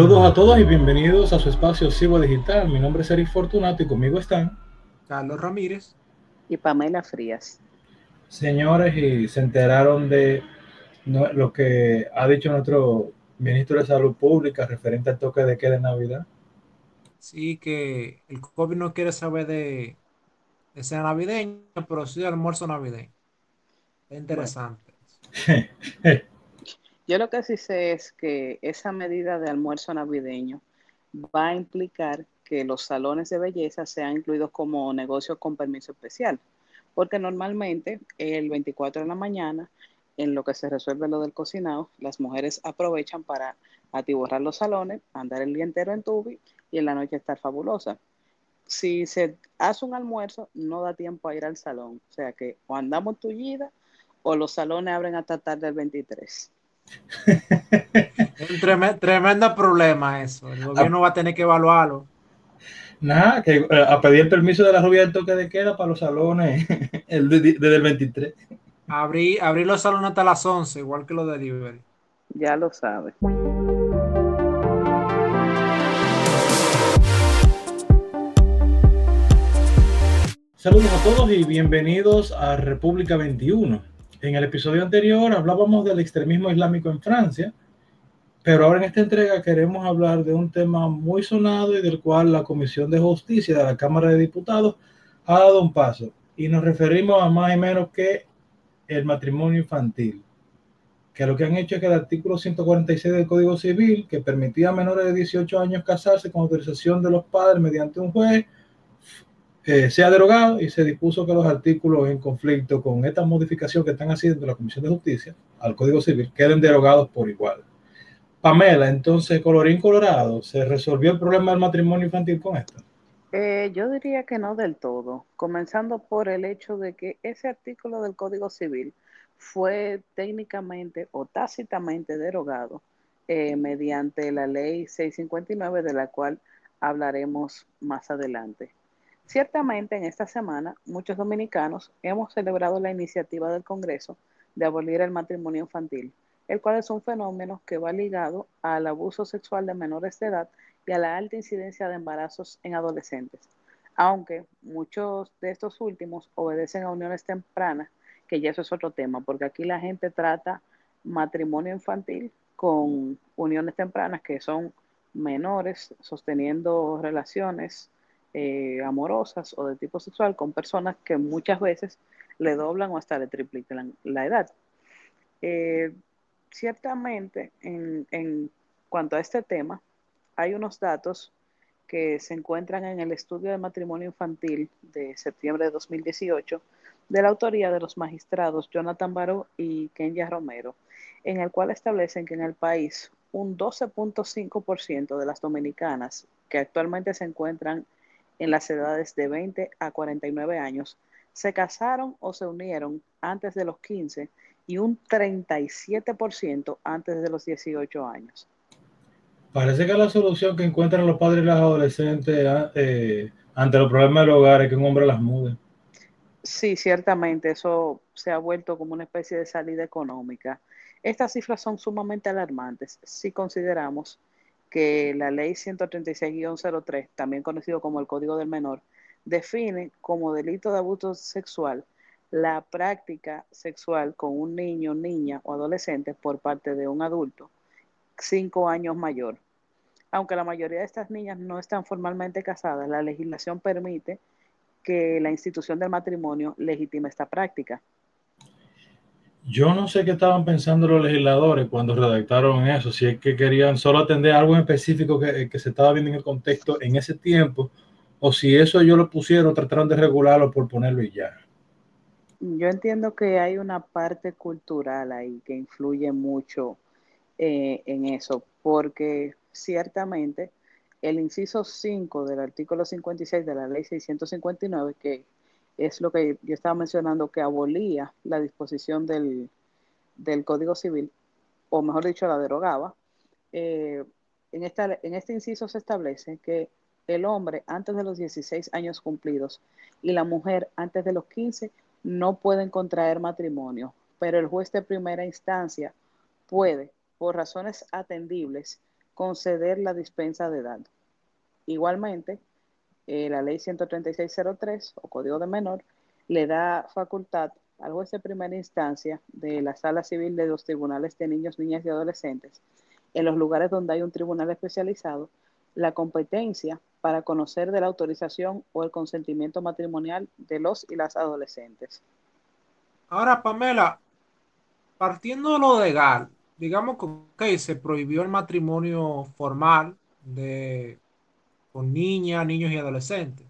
Saludos a todos y bienvenidos a su espacio Cibo Digital. Mi nombre es Eric Fortunato y conmigo están Carlos Ramírez y Pamela Frías. Señores, y se enteraron de lo que ha dicho nuestro ministro de Salud Pública referente al toque de queda de Navidad. Sí, que el COVID no quiere saber de, de ser navideño, pero sí de almuerzo navideño. Es interesante. Yo lo que sí sé es que esa medida de almuerzo navideño va a implicar que los salones de belleza sean incluidos como negocios con permiso especial, porque normalmente el 24 de la mañana, en lo que se resuelve lo del cocinado, las mujeres aprovechan para atiborrar los salones, andar el día entero en tubi y en la noche estar fabulosa. Si se hace un almuerzo, no da tiempo a ir al salón, o sea que o andamos tullida o los salones abren hasta tarde el 23 un tremendo, problema eso. El gobierno va a tener que evaluarlo. Nada, que eh, a pedir el permiso de la rubia del toque de queda para los salones el, desde el 23. Abrir, abrir los salones hasta las 11, igual que los de delivery. Ya lo sabe. Saludos a todos y bienvenidos a República 21. En el episodio anterior hablábamos del extremismo islámico en Francia, pero ahora en esta entrega queremos hablar de un tema muy sonado y del cual la Comisión de Justicia de la Cámara de Diputados ha dado un paso. Y nos referimos a más y menos que el matrimonio infantil, que lo que han hecho es que el artículo 146 del Código Civil, que permitía a menores de 18 años casarse con autorización de los padres mediante un juez, eh, sea derogado y se dispuso que los artículos en conflicto con esta modificación que están haciendo la Comisión de Justicia al Código Civil queden derogados por igual. Pamela, entonces, colorín colorado, ¿se resolvió el problema del matrimonio infantil con esto? Eh, yo diría que no del todo, comenzando por el hecho de que ese artículo del Código Civil fue técnicamente o tácitamente derogado eh, mediante la ley 659 de la cual hablaremos más adelante. Ciertamente en esta semana muchos dominicanos hemos celebrado la iniciativa del Congreso de abolir el matrimonio infantil, el cual es un fenómeno que va ligado al abuso sexual de menores de edad y a la alta incidencia de embarazos en adolescentes, aunque muchos de estos últimos obedecen a uniones tempranas, que ya eso es otro tema, porque aquí la gente trata matrimonio infantil con uniones tempranas que son menores sosteniendo relaciones eh, amorosas o de tipo sexual con personas que muchas veces le doblan o hasta le triplican la edad. Eh, ciertamente, en, en cuanto a este tema, hay unos datos que se encuentran en el estudio de matrimonio infantil de septiembre de 2018 de la autoría de los magistrados Jonathan Baró y Kenya Romero, en el cual establecen que en el país un 12.5% de las dominicanas que actualmente se encuentran en las edades de 20 a 49 años se casaron o se unieron antes de los 15 y un 37% antes de los 18 años. Parece que la solución que encuentran los padres y las adolescentes ah, eh, ante los problemas del hogar es que un hombre las mude. Sí, ciertamente, eso se ha vuelto como una especie de salida económica. Estas cifras son sumamente alarmantes si consideramos que la ley 136-03, también conocido como el Código del Menor, define como delito de abuso sexual la práctica sexual con un niño, niña o adolescente por parte de un adulto cinco años mayor. Aunque la mayoría de estas niñas no están formalmente casadas, la legislación permite que la institución del matrimonio legitime esta práctica. Yo no sé qué estaban pensando los legisladores cuando redactaron eso, si es que querían solo atender algo en específico que, se estaba viendo en el contexto en ese tiempo, o si eso ellos lo pusieron, trataron de regularlo por ponerlo y ya. Yo entiendo que hay una parte cultural ahí que influye mucho eh, en eso, porque ciertamente el inciso 5 del artículo 56 de la ley 659, que es lo que yo estaba mencionando, que abolía la disposición del, Código Civil, o mejor dicho, la derogaba. Eh, en, esta, en este inciso se establece que el hombre antes de los 16 años cumplidos y la mujer antes de los 15 no pueden contraer matrimonio, pero el juez de primera instancia puede, por razones atendibles, conceder la dispensa de edad. Igualmente, eh, la ley 13603 o Código de Menor le da facultad al juez de primera instancia de la sala civil de los tribunales de niños, niñas y adolescentes, en los lugares donde hay un tribunal especializado, la competencia para conocer de la autorización o el consentimiento matrimonial de los y las adolescentes. Ahora, Pamela, partiendo de lo legal, digamos que se prohibió el matrimonio formal de, con niñas, niños y adolescentes.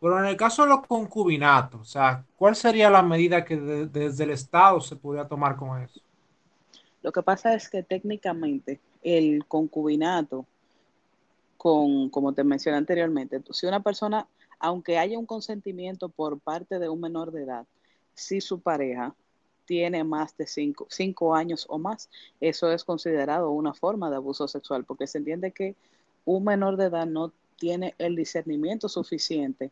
Pero en el caso de los concubinatos, o sea, ¿cuál sería la medida que desde el Estado se podría tomar con eso? Lo que pasa es que técnicamente el concubinato, con, como te mencioné anteriormente, si una persona, aunque haya un consentimiento por parte de un menor de edad, si su pareja tiene más de cinco, cinco años o más, eso es considerado una forma de abuso sexual, porque se entiende que un menor de edad no tiene el discernimiento suficiente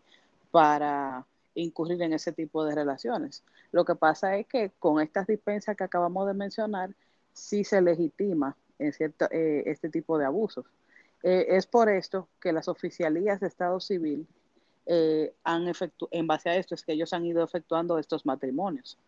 para incurrir en ese tipo de relaciones. Lo que pasa es que con estas dispensas que acabamos de mencionar, sí se legitima en cierto, eh, este tipo de abusos. Eh, es por esto que las oficialías de Estado Civil eh, han efectuado, en base a esto, es que ellos han ido efectuando estos matrimonios.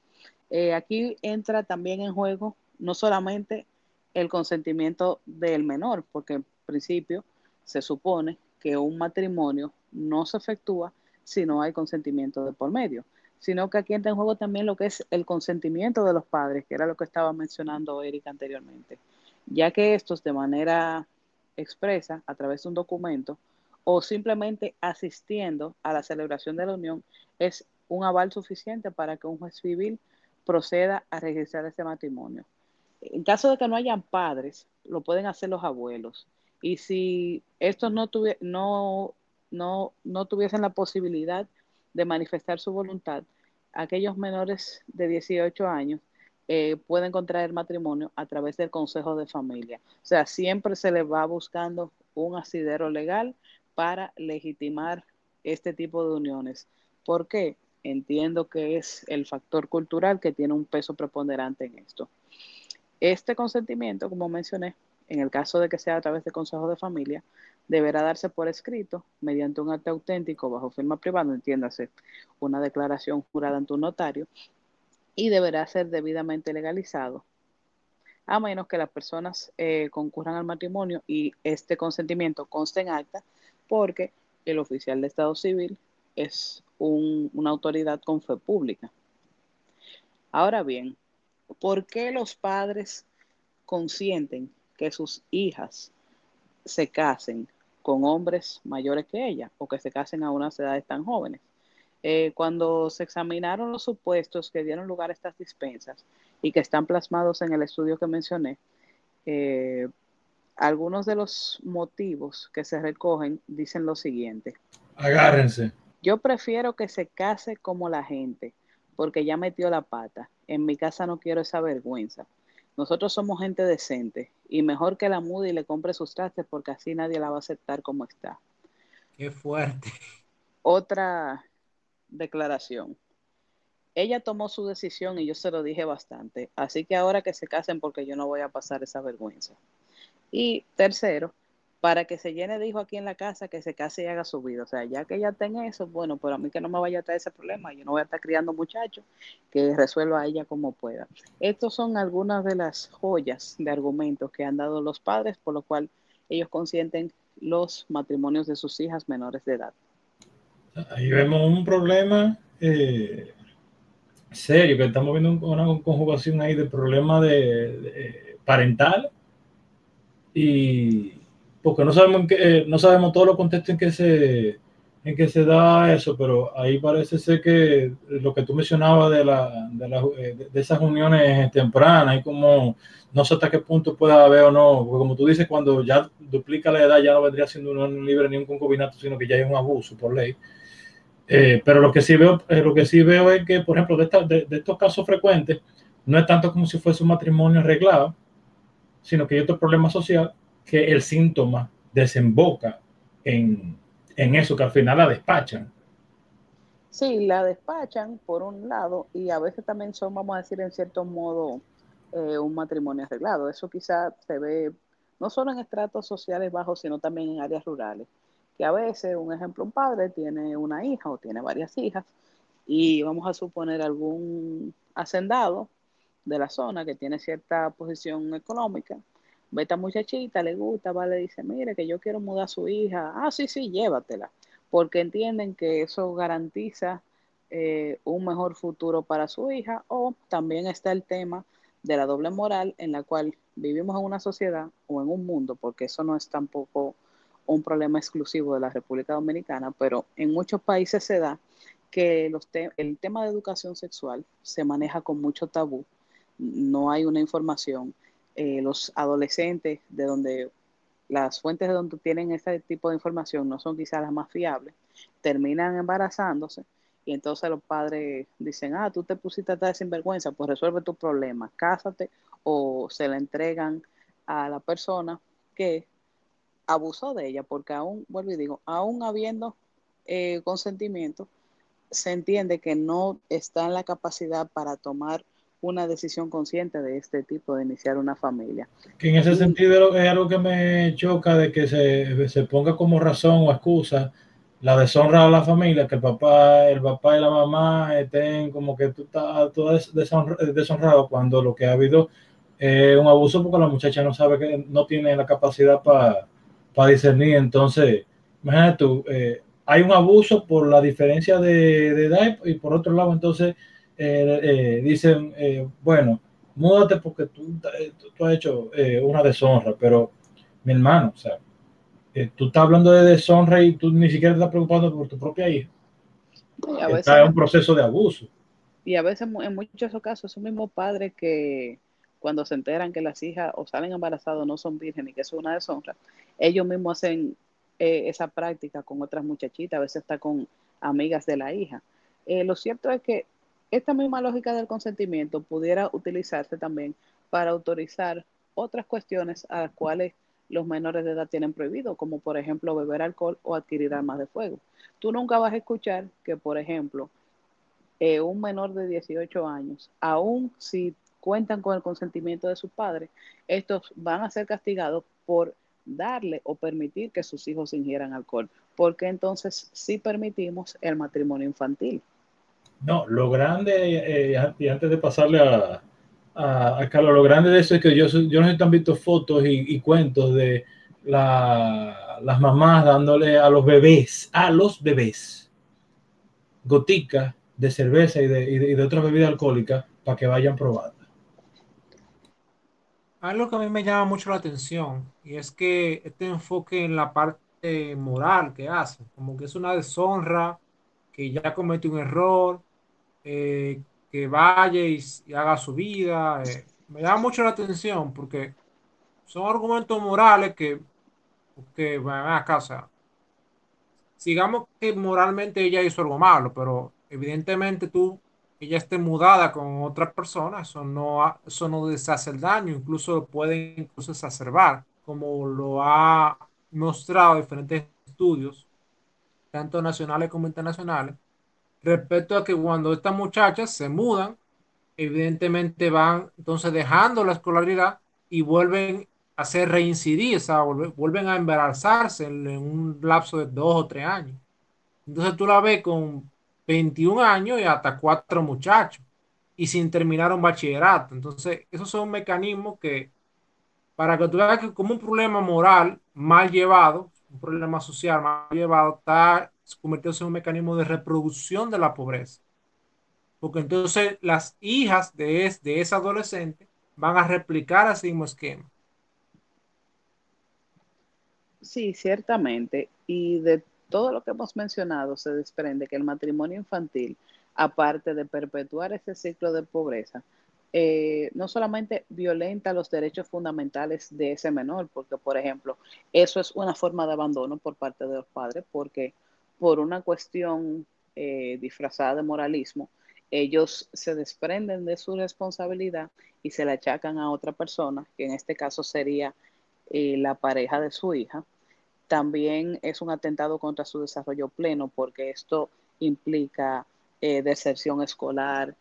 aquí entra también en juego no solamente el consentimiento del menor, porque en principio se supone que un matrimonio no se efectúa si no hay consentimiento de por medio, sino que aquí entra en juego también lo que es el consentimiento de los padres, que era lo que estaba mencionando Erika anteriormente, ya que estos de manera expresa, a través de un documento, o simplemente asistiendo a la celebración de la unión, es un aval suficiente para que un juez civil proceda a registrar ese matrimonio. En caso de que no hayan padres, lo pueden hacer los abuelos. Y si estos no, no tuviesen la posibilidad de manifestar su voluntad, aquellos menores de 18 años eh, pueden contraer matrimonio a través del Consejo de Familia. O sea, siempre se les va buscando un asidero legal para legitimar este tipo de uniones. ¿Por qué? Entiendo que es el factor cultural que tiene un peso preponderante en esto. Este consentimiento, como mencioné, en el caso de que sea a través del Consejo de Familia, deberá darse por escrito mediante un acto auténtico bajo firma privada, entiéndase, una declaración jurada ante un notario, y deberá ser debidamente legalizado, a menos que las personas eh, concurran al matrimonio y este consentimiento conste en acta, porque el oficial de Estado Civil es una autoridad con fe pública. Ahora bien, ¿por qué los padres consienten que sus hijas se casen con hombres mayores que ella o que se casen a unas edades tan jóvenes. Eh, cuando se examinaron los supuestos que dieron lugar a estas dispensas y que están plasmados en el estudio que mencioné, eh, algunos de los motivos que se recogen dicen lo siguiente. Agárrense. Yo prefiero que se case como la gente, porque ya metió la pata. En mi casa no quiero esa vergüenza. Nosotros somos gente decente y mejor que la mude y le compre sus trastes porque así nadie la va a aceptar como está. Qué fuerte. Otra declaración. Ella tomó su decisión y yo se lo dije bastante, así que ahora que se casen porque yo no voy a pasar esa vergüenza. Y tercero, para que se llene de hijos aquí en la casa, que se case y haga su vida. O sea, ya que ella tenga eso, bueno, pero a mí que no me vaya a traer ese problema, yo no voy a estar criando muchachos, que resuelva a ella como pueda. Estos son algunas de las joyas de argumentos que han dado los padres, por lo cual ellos consienten los matrimonios de sus hijas menores de edad. Ahí vemos un problema eh, serio, que estamos viendo una conjugación ahí de problema de parental y porque no sabemos, eh, no sabemos todos los contextos en que, se, en que se da eso, pero ahí parece ser que lo que tú mencionabas de, la, de, la, eh, de esas uniones tempranas, y como no sé hasta qué punto puede haber o no, porque como tú dices, cuando ya duplica la edad ya no vendría siendo un libre ni un concubinato, sino que ya hay un abuso por ley. Eh, pero lo que sí veo, lo que sí veo es que, por ejemplo, de, de, estos casos frecuentes, no es tanto como si fuese un matrimonio arreglado, sino que hay otro problema social que el síntoma desemboca en, eso, que al final la despachan. Sí, la despachan por un lado y a veces también son, vamos a decir, en cierto modo, eh, un matrimonio arreglado. Eso quizás se ve no solo en estratos sociales bajos, sino también en áreas rurales. Que a veces, un ejemplo, un padre tiene una hija o tiene varias hijas y vamos a suponer algún hacendado de la zona que tiene cierta posición económica, esta muchachita, le gusta, va, le dice, mire que yo quiero mudar a su hija, ah, sí, sí, llévatela, porque entienden que eso garantiza eh, un mejor futuro para su hija, o también está el tema de la doble moral en la cual vivimos en una sociedad o en un mundo, porque eso no es tampoco un problema exclusivo de la República Dominicana, pero en muchos países se da que los el tema de educación sexual se maneja con mucho tabú, no hay una información. Eh, los adolescentes de donde las fuentes de donde tienen este tipo de información no son quizás las más fiables, terminan embarazándose y entonces los padres dicen, ah, tú te pusiste a estar sinvergüenza, pues resuelve tu problema, cásate o se la entregan a la persona que abusó de ella, porque aún, vuelvo y digo, aún habiendo eh, consentimiento, se entiende que no está en la capacidad para tomar una decisión consciente de este tipo de iniciar una familia. Que en ese sentido es algo que me choca de que se, se, ponga como razón o excusa la deshonra a la familia, que el papá, el papá y la mamá estén como que tú estás todo deshonrado cuando lo que ha habido es un abuso porque la muchacha no sabe que no tiene la capacidad para discernir. Entonces, imagínate tú, eh, hay un abuso por la diferencia de, edad y por otro lado, entonces eh, eh, dicen, eh, bueno, múdate porque tú, tú, has hecho una deshonra, pero mi hermano, o sea, tú estás hablando de deshonra y tú ni siquiera te estás preocupando por tu propia hija. Está en un proceso de abuso. Y a veces, en muchos casos, es un mismo padre que cuando se enteran que las hijas o salen embarazadas no son vírgenes y que eso es una deshonra, ellos mismos hacen eh, esa práctica con otras muchachitas, a veces está con amigas de la hija. Eh, lo cierto es que esta misma lógica del consentimiento pudiera utilizarse también para autorizar otras cuestiones a las cuales los menores de edad tienen prohibido, como por ejemplo beber alcohol o adquirir armas de fuego. Tú nunca vas a escuchar que, por ejemplo, eh, un menor de 18 años, aun si cuentan con el consentimiento de sus padres, estos van a ser castigados por darle o permitir que sus hijos ingieran alcohol, porque entonces sí permitimos el matrimonio infantil. No, lo grande, eh, y antes de pasarle a, a, Carlos, lo grande de eso es que yo, yo no sé si visto fotos y, cuentos de las mamás dándole a los bebés, a los bebés, goticas de cerveza y de, y de, y de otras bebidas alcohólicas para que vayan probando. Algo que a mí me llama mucho la atención y es que este enfoque en la parte moral que hace, como que es una deshonra, que ya cometió un error, eh, que vaya y, haga su vida. Eh, me llama mucho la atención porque son argumentos morales que, que van a casa. Sigamos que moralmente ella hizo algo malo, pero evidentemente tú ella esté mudada con otra persona, eso no, eso no deshace el daño, incluso puede incluso exacerbar, como lo ha mostrado diferentes estudios, tanto nacionales como internacionales, respecto a que cuando estas muchachas se mudan, evidentemente van entonces dejando la escolaridad y vuelven a o sea, vuelven a embarazarse en un lapso de dos o tres años. Entonces tú la ves con 21 años y hasta cuatro muchachos y sin terminar un bachillerato. Entonces, esos son mecanismos que, para que tú veas que como un problema moral mal llevado, un problema social mal llevado, está convirtiéndose en un mecanismo de reproducción de la pobreza. Porque entonces las hijas de, de ese adolescente van a replicar ese mismo esquema. Sí, ciertamente. Y de todo lo que hemos mencionado se desprende que el matrimonio infantil, aparte de perpetuar ese ciclo de pobreza, eh, no solamente violenta los derechos fundamentales de ese menor, porque, por ejemplo, eso es una forma de abandono por parte de los padres, porque por una cuestión eh, disfrazada de moralismo, ellos se desprenden de su responsabilidad y se la achacan a otra persona, que en este caso sería eh, la pareja de su hija, también es un atentado contra su desarrollo pleno porque esto implica eh, deserción escolar,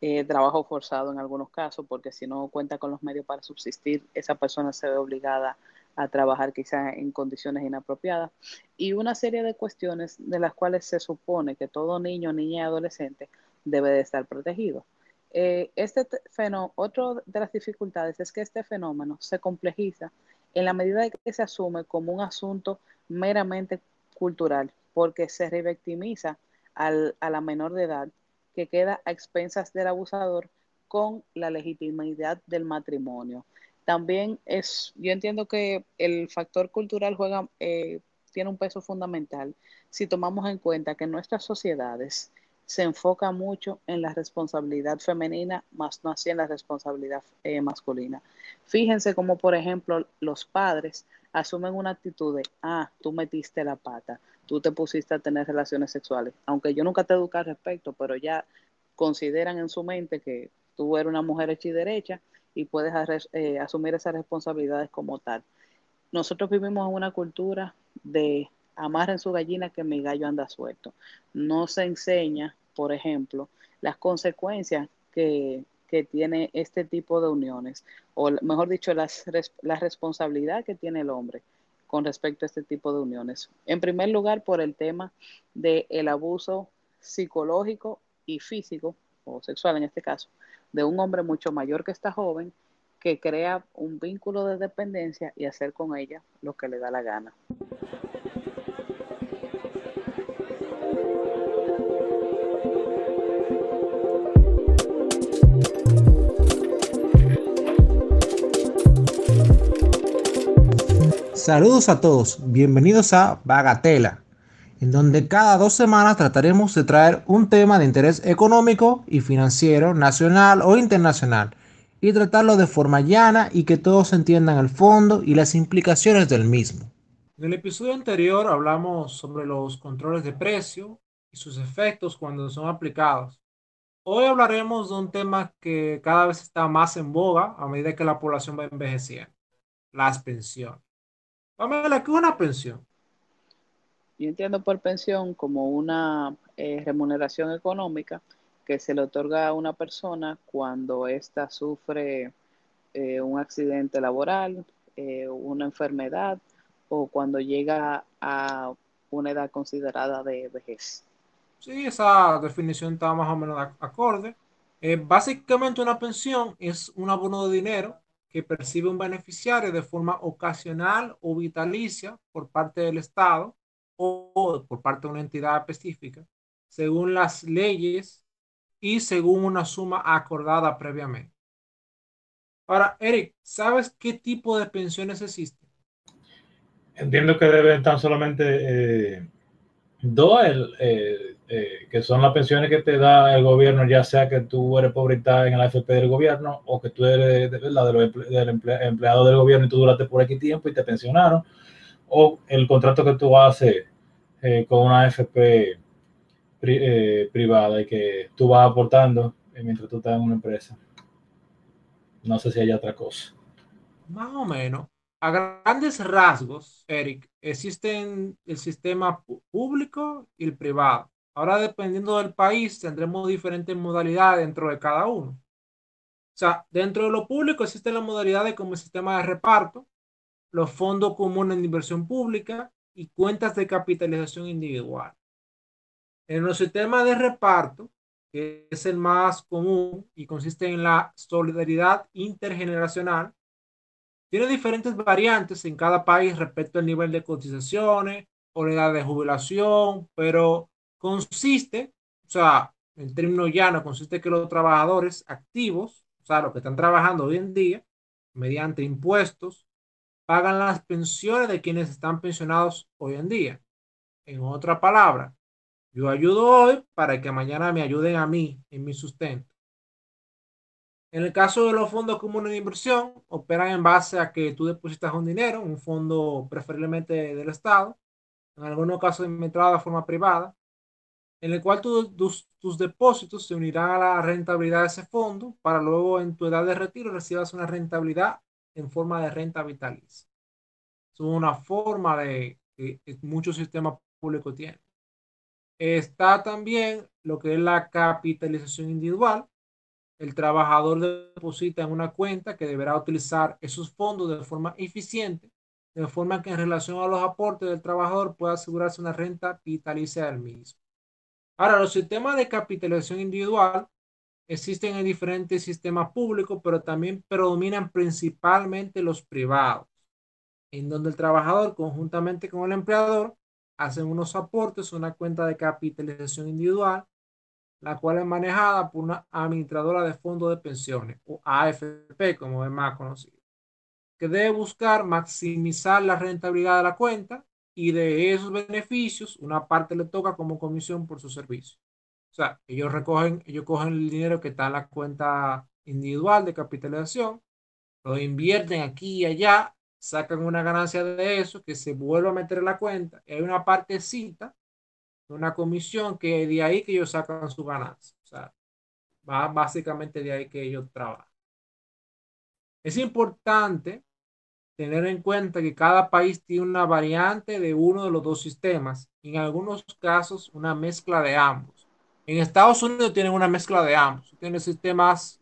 eh, trabajo forzado en algunos casos, porque si no cuenta con los medios para subsistir, esa persona se ve obligada a trabajar quizás en condiciones inapropiadas y una serie de cuestiones de las cuales se supone que todo niño, niña y adolescente debe de estar protegido. Eh, este fenómeno, otra de las dificultades es que este fenómeno se complejiza en la medida de que se asume como un asunto meramente cultural, porque se revictimiza al, a la menor de edad que queda a expensas del abusador con la legitimidad del matrimonio. También es, yo entiendo que el factor cultural juega, eh, tiene un peso fundamental si tomamos en cuenta que nuestras sociedades se enfoca mucho en la responsabilidad femenina, más no así en la responsabilidad eh, masculina. Fíjense como, por ejemplo, los padres asumen una actitud de, ah, tú metiste la pata, tú te pusiste a tener relaciones sexuales. Aunque yo nunca te eduqué al respecto, pero ya consideran en su mente que tú eres una mujer hecha y derecha y puedes eh, asumir esas responsabilidades como tal. Nosotros vivimos en una cultura de amar en su gallina que mi gallo anda suelto. No se enseña por ejemplo, las consecuencias que, tiene este tipo de uniones, o mejor dicho, las, la responsabilidad que tiene el hombre con respecto a este tipo de uniones. En primer lugar, por el tema del el abuso psicológico y físico, sexual en este caso, de un hombre mucho mayor que esta joven, que crea un vínculo de dependencia y hacer con ella lo que le da la gana. Saludos a todos, bienvenidos a Bagatela, en donde cada dos semanas trataremos de traer un tema de interés económico y financiero, nacional o internacional, y tratarlo de forma llana y que todos entiendan el fondo y las implicaciones del mismo. En el episodio anterior hablamos sobre los controles de precio y sus efectos cuando son aplicados. Hoy hablaremos de un tema que cada vez está más en boga a medida que la población va envejeciendo, las pensiones. Pamela, ¿qué es una pensión? Yo entiendo por pensión como una eh, remuneración económica que se le otorga a una persona cuando ésta sufre eh, un accidente laboral, eh, una enfermedad o cuando llega a una edad considerada de vejez. Sí, esa definición está más o menos acorde. básicamente una pensión es un abono de dinero que percibe un beneficiario de forma ocasional o vitalicia por parte del Estado o por parte de una entidad específica, según las leyes y según una suma acordada previamente. Ahora, Eric, ¿sabes qué tipo de pensiones existen? Entiendo que deben estar solamente eh, dos, el, eh, que son las pensiones que te da el gobierno, ya sea que tú eres pobreta en el AFP del gobierno o que tú eres la de del empleado del gobierno y tú duraste por aquí tiempo y te pensionaron, o el contrato que tú haces eh, con una AFP eh, privada y que tú vas aportando mientras tú estás en una empresa. No sé si hay otra cosa. Más o menos. A grandes rasgos, Eric, existen el sistema público y el privado. Ahora, dependiendo del país, tendremos diferentes modalidades dentro de cada uno. O sea, dentro de lo público existen las modalidades como el sistema de reparto, los fondos comunes de inversión pública y cuentas de capitalización individual. En los sistemas de reparto, que es el más común y consiste en la solidaridad intergeneracional, tiene diferentes variantes en cada país respecto al nivel de cotizaciones o la edad de jubilación, pero consiste, o sea, en términos llanos, consiste que los trabajadores activos, o sea, los que están trabajando hoy en día, mediante impuestos, pagan las pensiones de quienes están pensionados hoy en día. En otra palabra, yo ayudo hoy para que mañana me ayuden a mí en mi sustento. En el caso de los fondos comunes de inversión, operan en base a que tú depositas un dinero, un fondo preferiblemente del Estado, en algunos casos entrada de forma privada, en el cual tus, depósitos se unirán a la rentabilidad de ese fondo para luego en tu edad de retiro recibas una rentabilidad en forma de renta vitalicia. Es una forma de que muchos sistemas públicos tienen. Está también lo que es la capitalización individual, el trabajador deposita en una cuenta que deberá utilizar esos fondos de forma eficiente, de forma que en relación a los aportes del trabajador pueda asegurarse una renta vitalicia del mismo. Ahora, los sistemas de capitalización individual existen en diferentes sistemas públicos, pero también predominan principalmente los privados, en donde el trabajador conjuntamente con el empleador hacen unos aportes una cuenta de capitalización individual, la cual es manejada por una administradora de fondos de pensiones, o AFP, como es más conocido, que debe buscar maximizar la rentabilidad de la cuenta y de esos beneficios, una parte le toca como comisión por su servicio. O sea, ellos recogen, ellos cogen el dinero que está en la cuenta individual de capitalización, lo invierten aquí y allá sacan una ganancia de eso que se vuelve a meter en la cuenta. Y hay una partecita, una comisión que de ahí que ellos sacan su ganancia. O sea, va básicamente de ahí que ellos trabajan. Es importante tener en cuenta que cada país tiene una variante de uno de los dos sistemas, en algunos casos una mezcla de ambos. En Estados Unidos tienen una mezcla de ambos. Tienen sistemas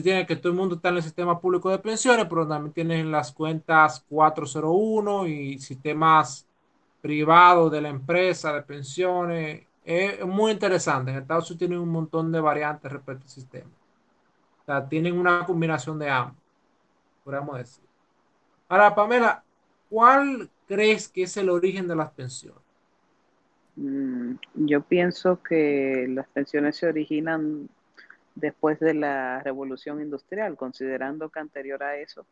tiene que todo el mundo está en el sistema público de pensiones, pero también tienen las cuentas 401 y sistemas privados de la empresa de pensiones. Es muy interesante. En Estados Unidos tienen un montón de variantes respecto al sistema. O sea, tienen una combinación de ambos, podríamos decir. Ahora, Pamela, ¿cuál crees que es el origen de las pensiones? Mm, yo pienso que las pensiones se originan después de la revolución industrial, considerando que anterior a eso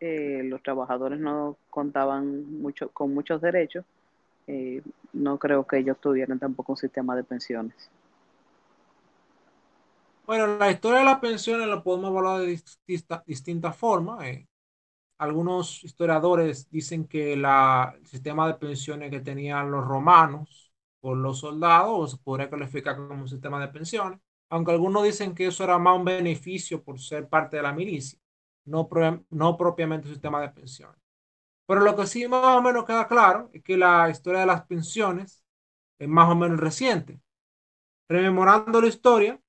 eh, los trabajadores no contaban mucho con muchos derechos, eh, no creo que ellos tuvieran tampoco un sistema de pensiones. Bueno, la historia de las pensiones la podemos evaluar de distintas formas. Eh. Algunos historiadores dicen que el sistema de pensiones que tenían los romanos por los soldados se podría calificar como un sistema de pensiones aunque algunos dicen que eso era más un beneficio por ser parte de la milicia, no, no propiamente un sistema de pensiones. Pero lo que sí más o menos queda claro es que la historia de las pensiones es más o menos reciente. Rememorando la historia,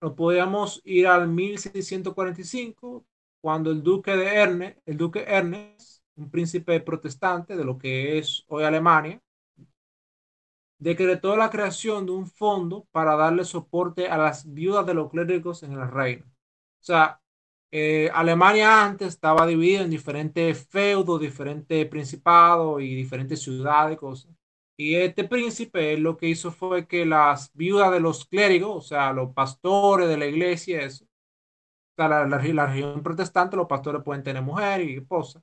nos podríamos ir al 1645, cuando el duque de Ernest, el duque Ernest, un príncipe protestante de lo que es hoy Alemania, decretó la creación de un fondo para darle soporte a las viudas de los clérigos en el reino. O sea, eh, Alemania antes estaba dividida en diferentes feudos, diferentes principados y diferentes ciudades y cosas. Y este príncipe lo que hizo fue que las viudas de los clérigos, o sea, los pastores de la iglesia, eso, o sea, la, la, región protestante, los pastores pueden tener mujer y esposa.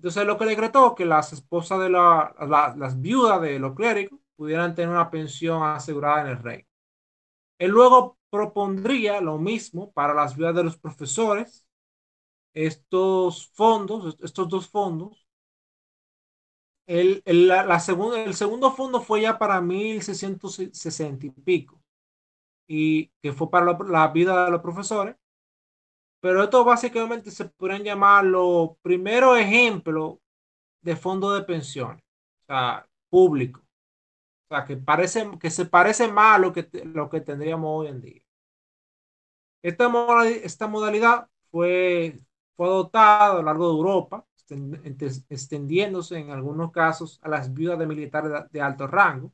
Entonces lo que decretó que las esposas de la, las viudas de los clérigos pudieran tener una pensión asegurada en el rey. Él luego propondría lo mismo para las viudas de los profesores. Estos fondos, estos dos fondos, el, el, la, segunda, el segundo fondo fue ya para 1660 y pico, y que fue para la, la vida de los profesores. Pero esto básicamente se podrían llamar los primeros ejemplos de fondo de pensiones, o sea, público. O sea, que, parece, que se parece más a lo que, lo que tendríamos hoy en día. Esta esta modalidad fue, fue adoptada a lo largo de Europa, extendiéndose en algunos casos a las viudas de militares de alto rango,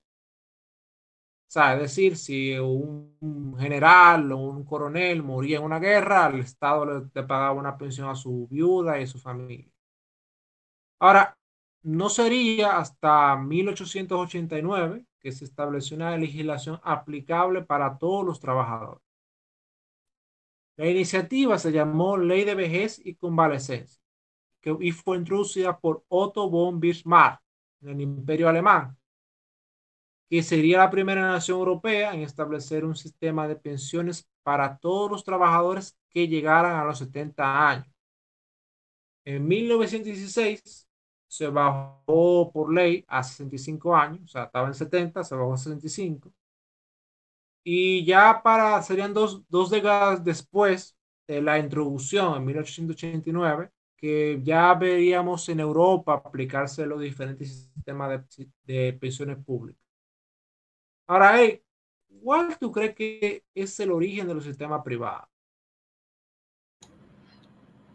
o sea, es decir, si un general o un coronel moría en una guerra, el Estado le, pagaba una pensión a su viuda y a su familia. Ahora, no sería hasta 1889 que se estableció una legislación aplicable para todos los trabajadores. La iniciativa se llamó Ley de Vejez y Convalecencia que, y fue introducida por Otto von Bismarck en el Imperio Alemán que sería la primera nación europea en establecer un sistema de pensiones para todos los trabajadores que llegaran a los 70 años. En 1916 se bajó por ley a 65 años, o sea, estaba en 70, se bajó a 65. Y ya para, serían dos, dos décadas después de la introducción en 1889, que ya veríamos en Europa aplicarse los diferentes sistemas de, de pensiones públicas. Ahora, ¿cuál tú crees que es el origen de los sistemas privados?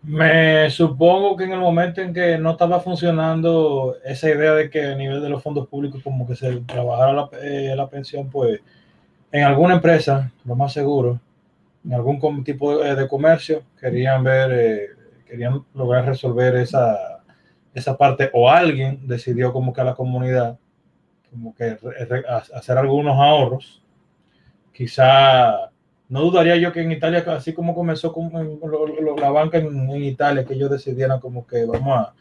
Me supongo que en el momento en que no estaba funcionando esa idea de que a nivel de los fondos públicos como que se trabajara la, eh, pensión, pues en alguna empresa, lo más seguro, en algún tipo de, de comercio, querían ver, eh, querían lograr resolver esa, esa parte o alguien decidió como que a la comunidad como que hacer algunos ahorros. Quizá no dudaría yo que en Italia, así como comenzó con, la banca en, en, Italia, que ellos decidieran como que vamos a,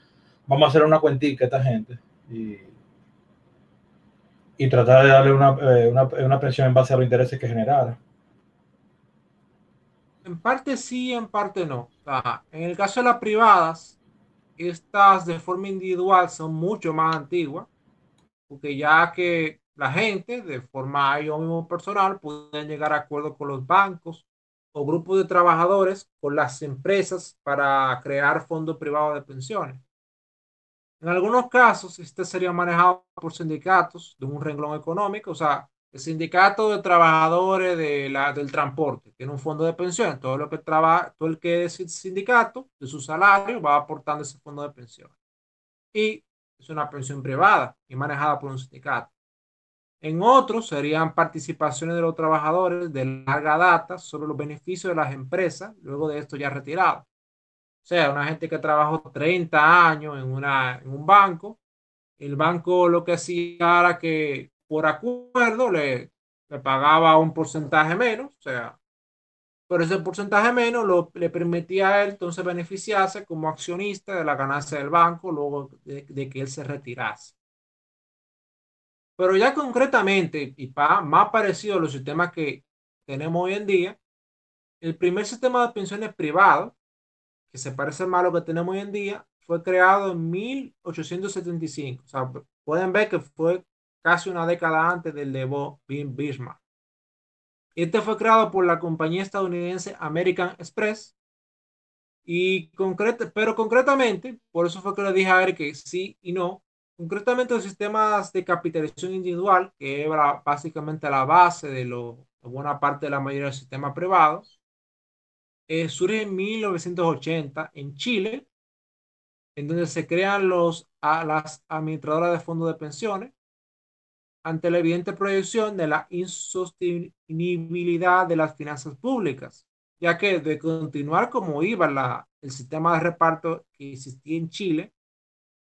vamos a hacer una cuentica a esta gente y, y tratar de darle una, eh, una, una, pensión en base a los intereses que generara. En parte sí, en parte no. Ajá. En el caso de las privadas, estas de forma individual son mucho más antiguas, porque ya que la gente, de forma yo mismo personal, pueden llegar a acuerdos con los bancos o grupos de trabajadores con las empresas para crear fondos privados de pensiones. En algunos casos, este sería manejado por sindicatos de un renglón económico, o sea, el sindicato de trabajadores de la, del transporte tiene un fondo de pensión, todo lo que trabaja, todo el que es sindicato de su salario va aportando ese fondo de pensión. Y es una pensión privada y manejada por un sindicato. En otros serían participaciones de los trabajadores de larga data sobre los beneficios de las empresas, luego de esto ya retirado. O sea, una gente que trabajó 30 años en, una, en un banco, el banco lo que hacía era que por acuerdo le, le pagaba un porcentaje menos, o sea, pero ese porcentaje menos lo, le permitía a él entonces beneficiarse como accionista de la ganancia del banco luego de, que él se retirase. Pero ya concretamente, y pa, más parecido a los sistemas que tenemos hoy en día, el primer sistema de pensiones privado, que se parece más a lo que tenemos hoy en día, fue creado en 1875. O sea, pueden ver que fue casi una década antes del de Bismarck. Este fue creado por la compañía estadounidense American Express. Y concreta, pero concretamente, por eso fue que le dije a Eric que sí y no, concretamente los sistemas de capitalización individual, que era básicamente la base de, lo, de buena parte de la mayoría de los sistemas privados, eh, surge en 1980 en Chile, en donde se crean los, a, las administradoras de fondos de pensiones ante la evidente proyección de la insostenibilidad de las finanzas públicas, ya que de continuar como iba la, el sistema de reparto que existía en Chile,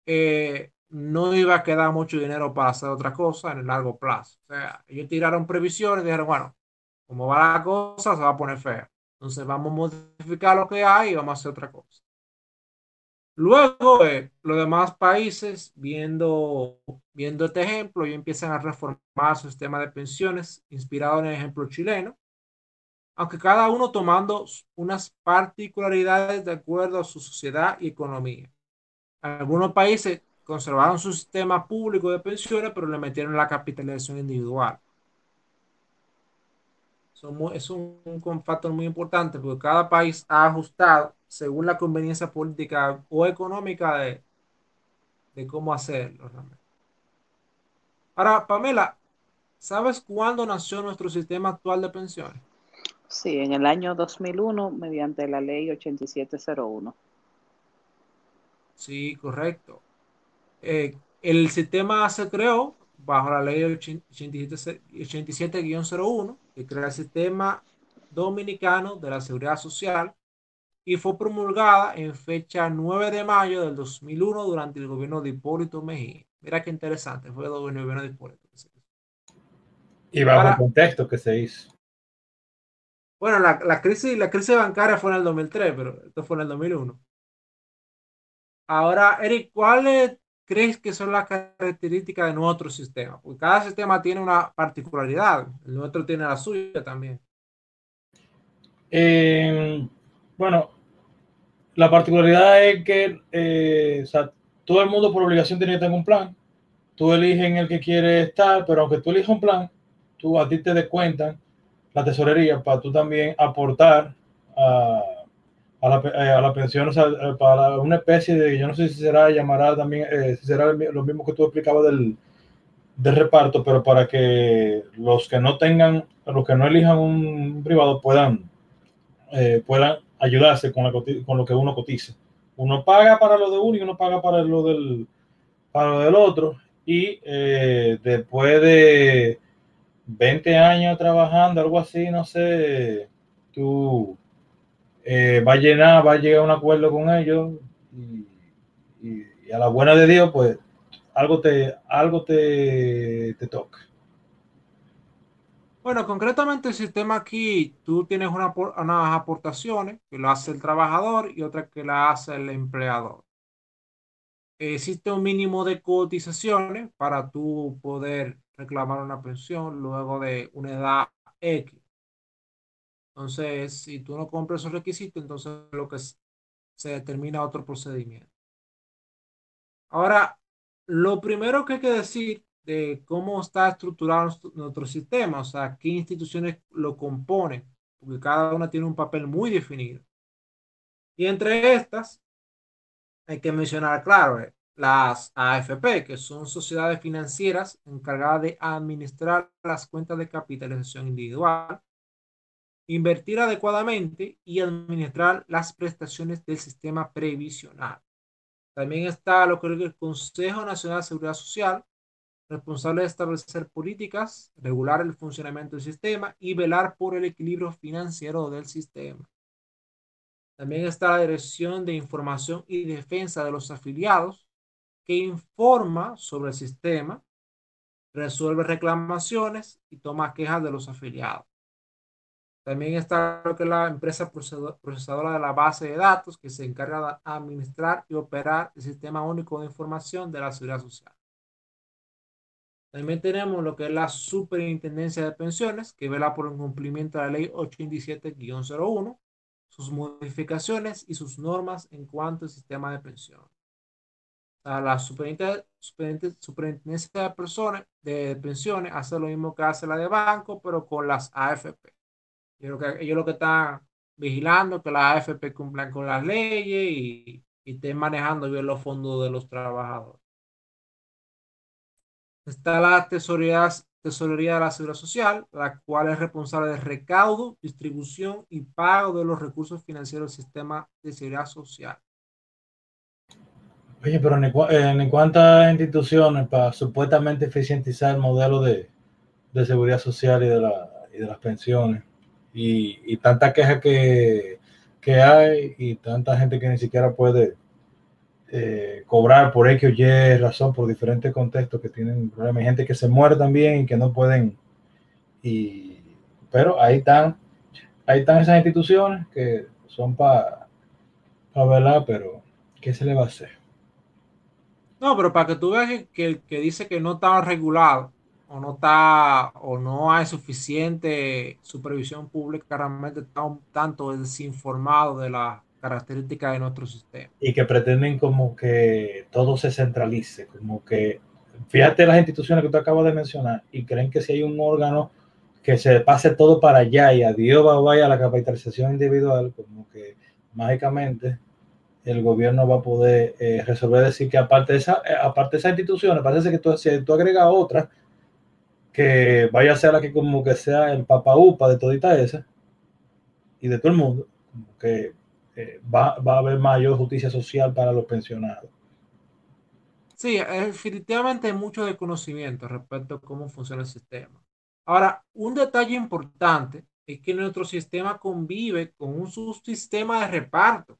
eh, no iba a quedar mucho dinero para hacer otra cosa en el largo plazo. O sea, ellos tiraron previsiones y dijeron, bueno, como va la cosa, se va a poner fea. Entonces vamos a modificar lo que hay y vamos a hacer otra cosa. Luego, eh, los demás países, viendo, viendo este ejemplo, y empiezan a reformar su sistema de pensiones inspirado en el ejemplo chileno, aunque cada uno tomando unas particularidades de acuerdo a su sociedad y economía. Algunos países conservaron su sistema público de pensiones, pero le metieron la capitalización individual. Es un, un factor muy importante porque cada país ha ajustado según la conveniencia política o económica de, de cómo hacerlo. Realmente. Ahora, Pamela, ¿sabes cuándo nació nuestro sistema actual de pensiones? Sí, en el año 2001, mediante la ley 8701. Sí, correcto. Eh, el sistema se creó bajo la ley 87-01, que crea el sistema dominicano de la seguridad social y fue promulgada en fecha 9 de mayo del 2001 durante el gobierno de Hipólito Mejía. Mira qué interesante, fue el gobierno de Hipólito. Y bajo Para, el contexto que se hizo. Bueno, la, la, crisis, la crisis bancaria fue en el 2003, pero esto fue en el 2001. Ahora, Eric, ¿cuáles crees que son las características de nuestro sistema? Porque cada sistema tiene una particularidad, el nuestro tiene la suya también. Eh, bueno, la particularidad es que eh, todo el mundo por obligación tiene que tener un plan. Tú eliges en el que quieres estar, pero aunque tú elijas un plan, tú a ti te descuentan la tesorería para tú también aportar a, a, la, eh, a la, pensión, o sea, para una especie de, yo no sé si será, llamará también, eh, si será lo mismo que tú explicabas del, de reparto, pero para que los que no tengan, los que no elijan un privado puedan, eh, puedan ayudarse con, con lo que uno cotiza. Uno paga para lo de uno y uno paga para lo del, para lo del otro. Y eh, después de 20 años trabajando, algo así, no sé, tú eh, vas a llenar, va a llegar a un acuerdo con ellos y, a la buena de Dios, pues algo te, algo te, te toca. Bueno, concretamente el sistema aquí, tú tienes una, unas aportaciones que lo hace el trabajador y otra que la hace el empleador. Existe un mínimo de cotizaciones para tú poder reclamar una pensión luego de una edad X. Entonces, si tú no compras esos requisitos, entonces lo que se determina otro procedimiento. Ahora, lo primero que hay que decir de cómo está estructurado nuestro, sistema, o sea, qué instituciones lo componen, porque cada una tiene un papel muy definido. Y entre estas, hay que mencionar, claro, eh, las AFP, que son sociedades financieras encargadas de administrar las cuentas de capitalización individual, invertir adecuadamente y administrar las prestaciones del sistema previsional. También está lo que es el Consejo Nacional de Seguridad Social, responsable de establecer políticas, regular el funcionamiento del sistema y velar por el equilibrio financiero del sistema. También está la Dirección de Información y Defensa de los Afiliados, que informa sobre el sistema, resuelve reclamaciones y toma quejas de los afiliados. También está lo que es la empresa procesadora de la base de datos, que se encarga de administrar y operar el sistema único de información de la seguridad social. También tenemos lo que es la Superintendencia de Pensiones, que vela por el cumplimiento de la Ley 827-01, sus modificaciones y sus normas en cuanto al sistema de pensiones. la Superintendencia de, personas, de Pensiones hace lo mismo que hace la de banco, pero con las AFP. Yo que ellos lo que están vigilando que las AFP cumplan con las leyes y, y estén manejando bien los fondos de los trabajadores. Está la tesorería, tesorería de la Seguridad Social, la cual es responsable de recaudo, distribución y pago de los recursos financieros del sistema de seguridad social. Oye, pero ¿en, cuántas instituciones para supuestamente eficientizar el modelo de, seguridad social y de, de las pensiones? Y, y tanta queja que, que hay y tanta gente que ni siquiera puede eh, cobrar por X o Y razón, por diferentes contextos que tienen problemas. Hay gente que se muere también y que no pueden. Y, pero ahí están, ahí están esas instituciones que son para para velar, pero ¿qué se le va a hacer? No, pero para que tú veas que el que dice que no está regulado o no está o no hay suficiente supervisión pública, realmente está un tanto desinformado de la características de nuestro sistema. Y que pretenden como que todo se centralice, como que, fíjate las instituciones que tú acabas de mencionar, y creen que si hay un órgano que se pase todo para allá y adiós va vaya a la capitalización individual, como que mágicamente el gobierno va a poder eh, resolver decir que aparte de, esa, eh, aparte de esas instituciones, parece que tú, si tú agregas otra, que vaya a ser la que como que sea el papa upa de todita esa y de todo el mundo, que eh, va, va, a haber mayor justicia social para los pensionados. Sí, definitivamente hay mucho desconocimiento respecto a cómo funciona el sistema. Ahora, un detalle importante es que nuestro sistema convive con un subsistema de reparto,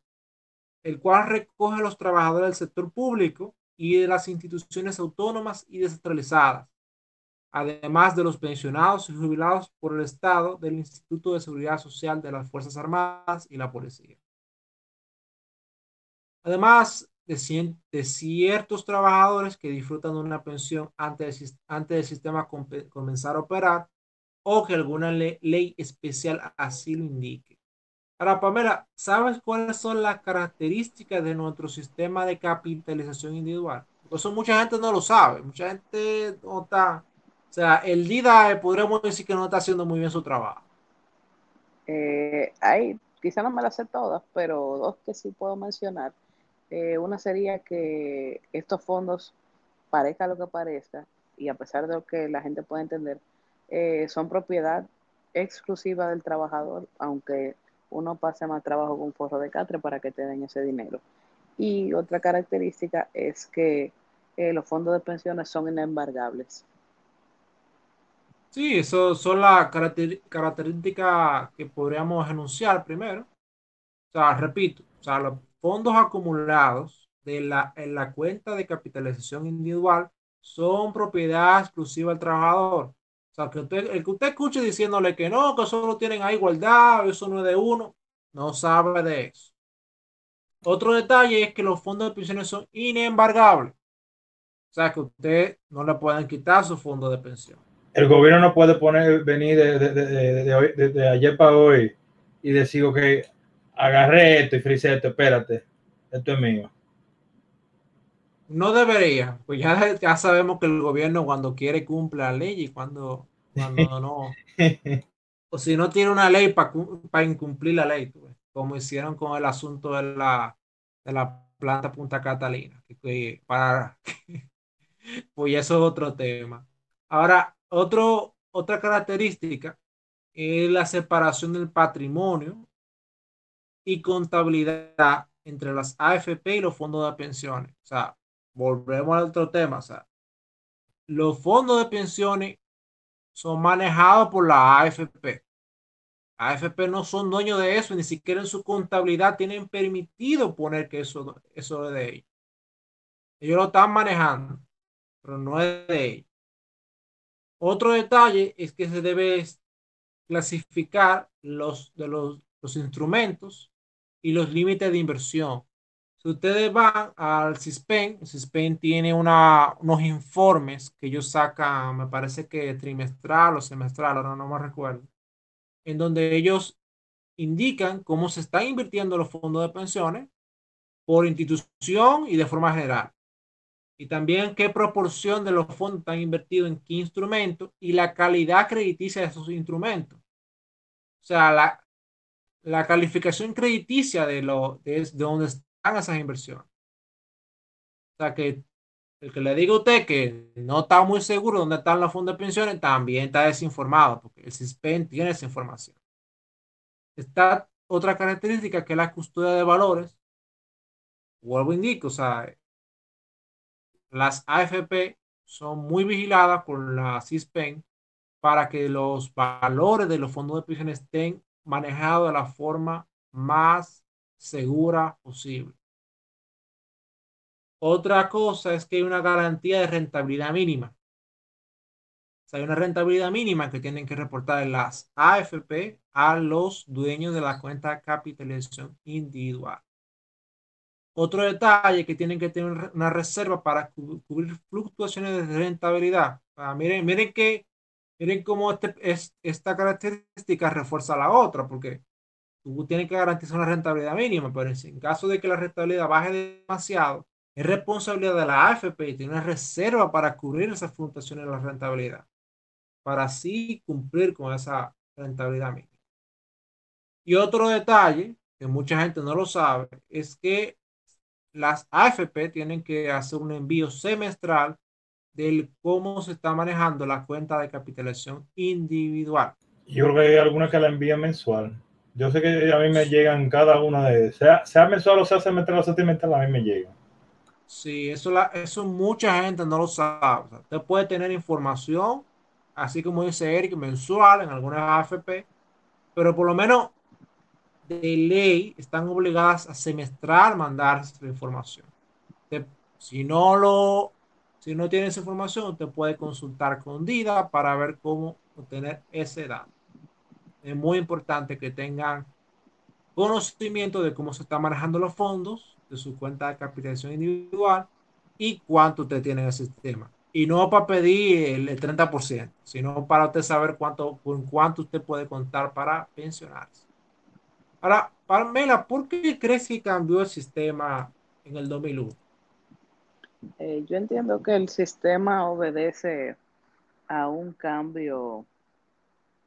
el cual recoge a los trabajadores del sector público y de las instituciones autónomas y descentralizadas, además de los pensionados y jubilados por el Estado del Instituto de Seguridad Social de las Fuerzas Armadas y la Policía. Además de, de, ciertos trabajadores que disfrutan de una pensión antes, antes del sistema comenzar a operar o que alguna ley especial así lo indique. Ahora, Pamela, ¿sabes cuáles son las características de nuestro sistema de capitalización individual? Eso mucha gente no lo sabe, mucha gente no está, sea, el DIDA podríamos decir que no está haciendo muy bien su trabajo. Eh, hay, quizá no me las sé todas, pero dos que sí puedo mencionar eh, una sería que estos fondos, parezca lo que parezca, y a pesar de lo que la gente puede entender, eh, son propiedad exclusiva del trabajador, aunque uno pase más trabajo con forro de catre para que te den ese dinero. Y otra característica es que eh, los fondos de pensiones son inembargables. Sí, eso son las características que podríamos enunciar primero. O sea, repito, o sea, los fondos acumulados de la, en la cuenta de capitalización individual son propiedad exclusiva del trabajador. O sea, que el que usted escuche diciéndole que no, que solo tienen a igualdad, eso no es de uno, no sabe de eso. Otro detalle es que los fondos de pensiones son inembargables. O sea, que usted no le pueden quitar su fondo de pensión el gobierno no puede poner, venir de, ayer para hoy y decir, ok, agarré esto y frisé esto, espérate, esto es mío. No debería, pues ya, ya sabemos que el gobierno cuando quiere cumple la ley y cuando, no. o si no tiene una ley para incumplir la ley, como hicieron con el asunto de la, de la planta Punta Catalina. para, pues eso es otro tema. Ahora, otro, otra característica es la separación del patrimonio y contabilidad entre las AFP y los fondos de pensiones. O sea, volvemos al otro tema. O sea, los fondos de pensiones son manejados por la AFP. AFP no son dueños de eso, ni siquiera en su contabilidad tienen permitido poner que eso, eso es de ellos. Ellos lo están manejando, pero no es de ellos. Otro detalle es que se debe clasificar los, de los, instrumentos y los límites de inversión. Si ustedes van al CISPEN, el CISPEN tiene una, unos informes que ellos sacan, me parece que trimestral o semestral, ahora no me recuerdo, en donde ellos indican cómo se están invirtiendo los fondos de pensiones por institución y de forma general y también qué proporción de los fondos están invertidos en qué instrumentos y la calidad crediticia de esos instrumentos. O sea, la, la calificación crediticia de, lo, de, de están esas inversiones. O sea, que el que le diga a usted que no está muy seguro dónde están los fondos de pensiones, también está desinformado, porque el CISPEN tiene esa información. Está otra característica que es la custodia de valores. Vuelvo a indicar, o sea, las AFP son muy vigiladas por la CISPEN para que los valores de los fondos de pensiones estén manejados de la forma más segura posible. Otra cosa es que hay una garantía de rentabilidad mínima. hay una rentabilidad mínima que tienen que reportar las AFP a los dueños de la cuenta de capitalización individual. Otro detalle que tienen que tener una reserva para cubrir fluctuaciones de rentabilidad. miren, miren que miren cómo este, es, esta característica refuerza la otra, porque tú tienes que garantizar una rentabilidad mínima, pero en caso de que la rentabilidad baje demasiado, es responsabilidad de la AFP y tiene una reserva para cubrir esas fluctuaciones de la rentabilidad, para así cumplir con esa rentabilidad mínima. Y otro detalle que mucha gente no lo sabe es que las AFP tienen que hacer un envío semestral del cómo se está manejando la cuenta de capitalización individual. Yo creo que hay algunas que la envían mensual. Yo sé que a mí me llegan cada una de sea, sea mensual o sea semestral o semestral, a mí me llegan. Sí, eso, la, eso mucha gente no lo sabe. usted puede tener información, así como dice Eric, mensual en algunas AFP, pero por lo menos de ley están obligadas a semestral mandar esta información. si no lo, si no tiene esa información, usted puede consultar con DIDA para ver cómo obtener ese dato. Es muy importante que tengan conocimiento de cómo se están manejando los fondos de su cuenta de capitalización individual y cuánto usted tiene en el sistema. Y no para pedir el 30%, sino para usted saber cuánto, con cuánto usted puede contar para pensionarse. Ahora, Pamela, ¿por qué crees que cambió el sistema en el 2001? Eh, yo entiendo que el sistema obedece a un cambio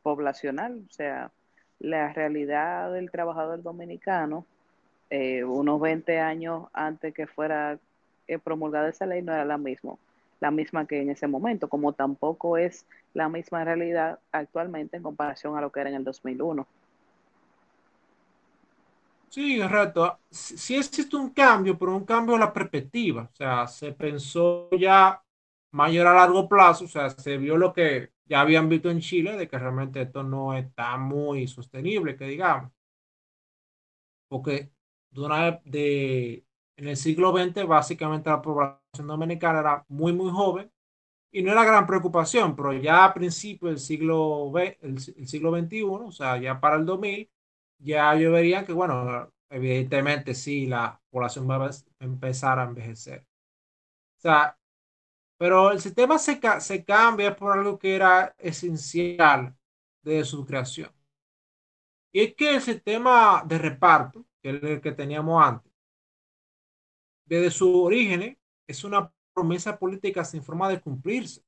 poblacional, o sea, la realidad del trabajador dominicano, eh, unos 20 años antes que fuera eh, promulgada esa ley, no era la misma. la misma que en ese momento, como tampoco es la misma realidad actualmente en comparación a lo que era en el 2001. Sí, correcto. Sí existe un cambio, pero un cambio en la perspectiva. O sea, se pensó ya mayor a largo plazo, o sea, se vio lo que ya habían visto en Chile, de que realmente esto no está muy sostenible, que digamos. Porque de, en el siglo XX, básicamente la población dominicana era muy, muy joven y no era gran preocupación, pero ya a principios del siglo, el, siglo XXI, o sea, ya para el 2000, ya yo vería que, bueno, evidentemente sí, la población va a empezar a envejecer. O sea, pero el sistema se, se cambia por algo que era esencial de su creación. Y es que el sistema de reparto, que es el que teníamos antes, desde su origen, es una promesa política sin forma de cumplirse.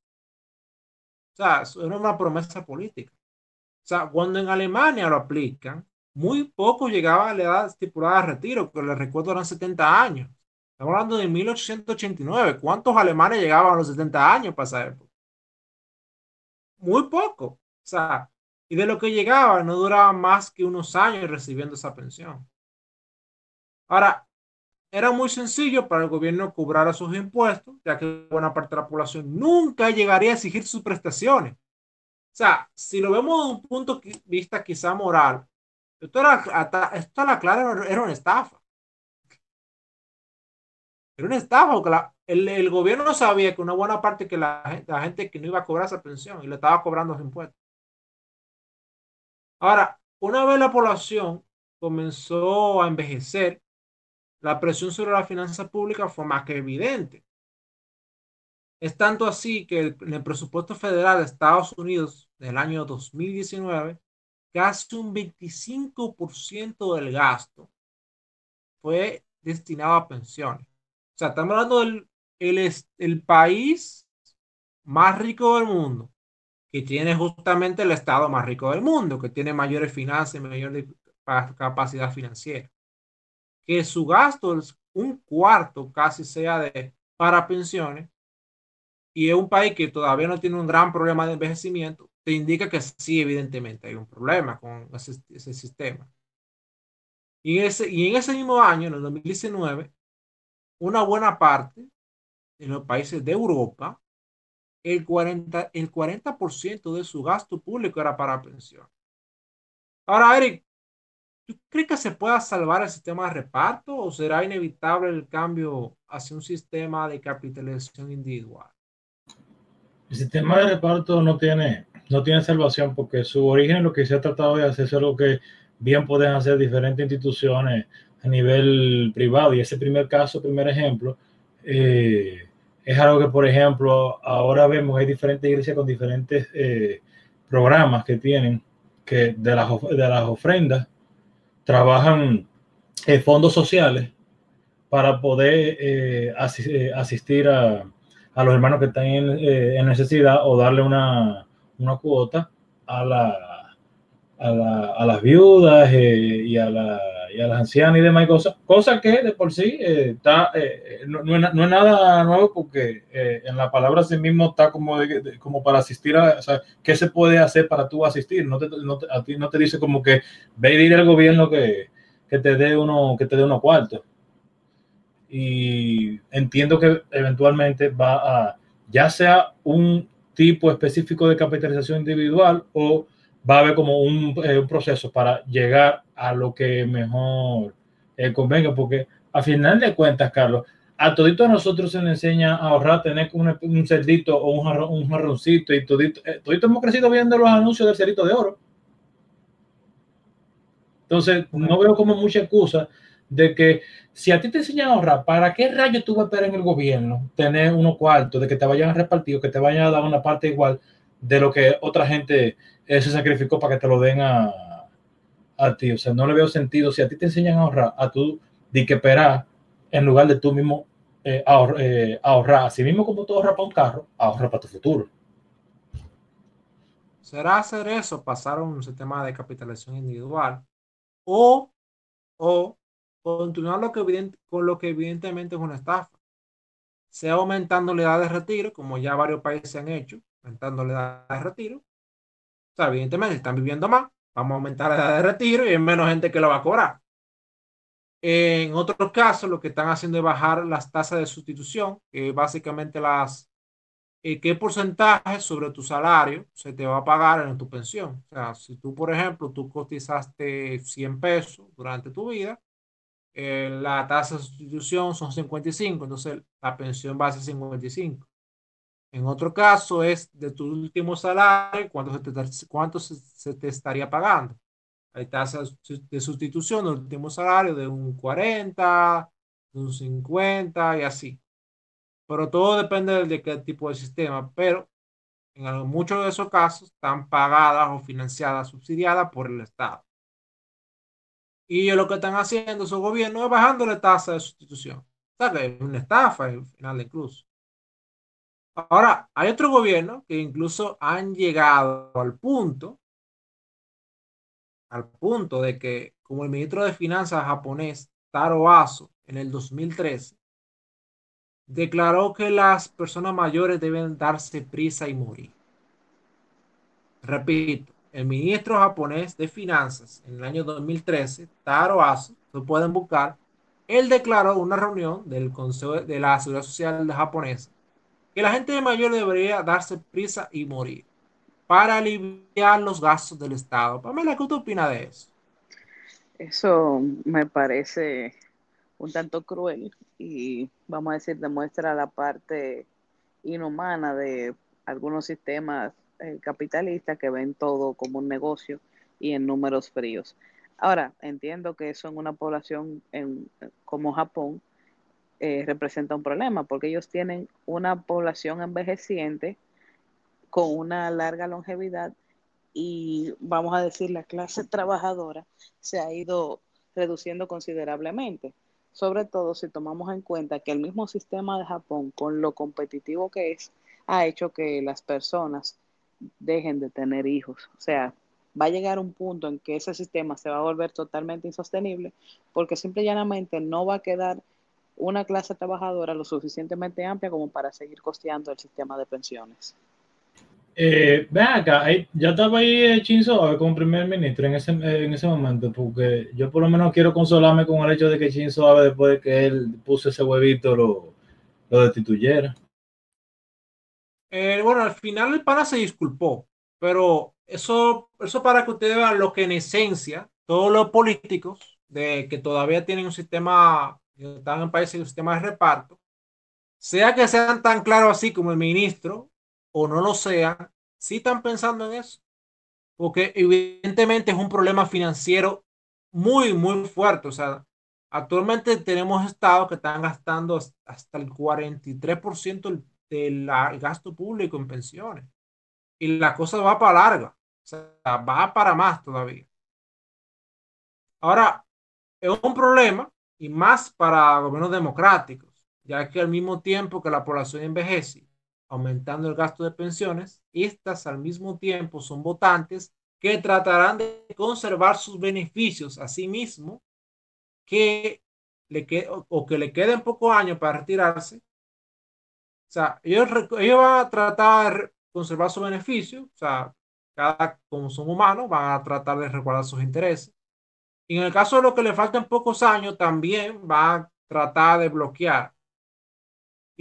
O sea, es una promesa política. O sea, cuando en Alemania lo aplican, muy poco llegaba a la edad estipulada de retiro, que les recuerdo eran 70 años. Estamos hablando de 1889. ¿Cuántos alemanes llegaban a los 70 años para esa época? Muy poco. O sea, y de lo que llegaba no duraba más que unos años recibiendo esa pensión. Ahora, era muy sencillo para el gobierno cobrar sus impuestos, ya que buena parte de la población nunca llegaría a exigir sus prestaciones. O sea, si lo vemos de un punto de vista quizá moral, esto era, esto la clara era una estafa. Era una estafa, porque el, el, gobierno sabía que una buena parte que la, la, gente que no iba a cobrar esa pensión y le estaba cobrando los impuestos. Ahora, una vez la población comenzó a envejecer, la presión sobre la finanza pública fue más que evidente. Es tanto así que en el presupuesto federal de Estados Unidos del año 2019, casi un 25% del gasto fue destinado a pensiones. O sea, estamos hablando del el, el país más rico del mundo, que tiene justamente el estado más rico del mundo, que tiene mayores finanzas, mayor capacidad financiera que su gasto es un cuarto casi sea de para pensiones y es un país que todavía no tiene un gran problema de envejecimiento, te indica que sí, evidentemente hay un problema con ese, ese sistema. Y, ese, y en ese mismo año, en el 2019, una buena parte de los países de Europa, el 40%, el 40 de su gasto público era para pensión. Ahora, Eric, ¿Tú crees que se pueda salvar el sistema de reparto o será inevitable el cambio hacia un sistema de capitalización individual? El sistema de reparto no tiene, no tiene salvación porque su origen lo que se ha tratado de hacer es algo que bien pueden hacer diferentes instituciones a nivel privado. Y ese primer caso, primer ejemplo, eh, es algo que, por ejemplo, ahora vemos hay diferentes iglesias con diferentes eh, programas que tienen que de las, de las ofrendas trabajan eh, fondos sociales para poder asistir a, a, los hermanos que están en, necesidad o darle una, una cuota a, la, a, las viudas y, a las ancianas y demás cosas, cosas que de por sí está, no, no, es, nada nuevo porque en la palabra sí mismo está como, como para asistir a, o sea, ¿qué se puede hacer para tú asistir? No te, no a ti no te dice como que ve y dile al gobierno que, que te dé uno, que te dé uno cuarto. Y entiendo que eventualmente va a, ya sea un tipo específico de capitalización individual o va a haber como un, eh, un proceso para llegar a lo que mejor eh, convenga, porque a final de cuentas, Carlos, a todito nosotros se nos enseña a ahorrar, tener un, un cerdito o un, jarrón, un jarroncito y todito, eh, hemos crecido viendo los anuncios del cerdito de oro. Entonces, no veo como mucha excusa de que si a ti te enseñan a ahorrar, ¿para qué rayo tú vas a esperar en el gobierno tener unos cuartos, de que te vayan a repartir, que te vayan a dar una parte igual de lo que otra gente eh, se sacrificó para que te lo den a, a ti? O sea, no le veo sentido. Si a ti te enseñan a ahorrar, a tú de que esperar en lugar de tú mismo eh, eh, ahorrar, así mismo como tú ahorras para un carro, ahorra para tu futuro. ¿Será hacer eso, pasar a un sistema de capitalización individual? o, o continuar con lo que evidentemente es una estafa. sea aumentando la edad de retiro, como ya varios países han hecho, aumentando la edad de retiro. O sea, evidentemente están viviendo más, vamos a aumentar la edad de retiro y hay menos gente que lo va a cobrar. En otros casos, lo que están haciendo es bajar las tasas de sustitución, que básicamente las eh, qué porcentaje sobre tu salario se te va a pagar en tu pensión. O sea, si tú, por ejemplo, tú cotizaste 100 pesos durante tu vida, eh, la tasa de sustitución son 55, entonces la pensión va a ser 55. En otro caso es de tu último salario, cuánto se te, se, te estaría pagando. Hay tasas de sustitución del último salario de un 40, de un 50 y así. Pero todo depende de qué tipo de sistema. Pero en muchos de esos casos están pagadas o financiadas, subsidiadas por el Estado. Y lo que están haciendo su gobierno es bajando la tasa de sustitución. O sea que es una estafa al final incluso. Ahora, hay otro gobierno que incluso han llegado al punto, al punto de que, como el ministro de Finanzas japonés Taro Aso en el 2013, declaró que las personas mayores deben darse prisa y morir. Repito, el ministro japonés de Finanzas en el año 2013, Taro Aso, lo pueden buscar, él declaró una reunión del Consejo de la Seguridad Social japonesa que la gente mayor debería darse prisa y morir para aliviar los gastos del Estado. Pamela, ¿qué tú opinas de eso? Eso me parece un tanto cruel y vamos a decir demuestra la parte inhumana de algunos sistemas eh, capitalistas que ven todo como un negocio y en números fríos. Ahora, entiendo que eso en una población como Japón eh, representa un problema porque ellos tienen una población envejeciente con una larga longevidad y vamos a decir la clase trabajadora se ha ido reduciendo considerablemente sobre todo si tomamos en cuenta que el mismo sistema de Japón, con lo competitivo que es, ha hecho que las personas dejen de tener hijos. O sea, va a llegar un punto en que ese sistema se va a volver totalmente insostenible porque simple y llanamente no va a quedar una clase trabajadora lo suficientemente amplia como para seguir costeando el sistema de pensiones. Eh, acá, ya estaba ahí eh, Chinzo como primer ministro en ese, eh, en ese momento, porque yo por lo menos quiero consolarme con el hecho de que Chinzo después de que él puso ese huevito lo, lo destituyera. Eh, bueno, al final el pana se disculpó, pero eso, eso para que ustedes vean lo que en esencia todos los políticos de que todavía tienen un sistema, están en países un sistema de reparto, sea que sean tan claros así como el ministro o no lo sean, si están pensando en eso. Porque evidentemente es un problema financiero muy, muy fuerte. O sea, actualmente tenemos estados que están gastando hasta el 43% del gasto público en pensiones. Y la cosa va para larga. O sea, va para más todavía. Ahora, es un problema y más para gobiernos democráticos, ya que al mismo tiempo que la población envejece aumentando el gasto de pensiones, estas al mismo tiempo son votantes que tratarán de conservar sus beneficios a sí mismo, que le que, o que le queden pocos años para retirarse. O sea, ellos, ellos van a tratar de conservar sus beneficios, o sea, cada, como son humanos, van a tratar de recordar sus intereses. Y en el caso de lo que le faltan pocos años, también va a tratar de bloquear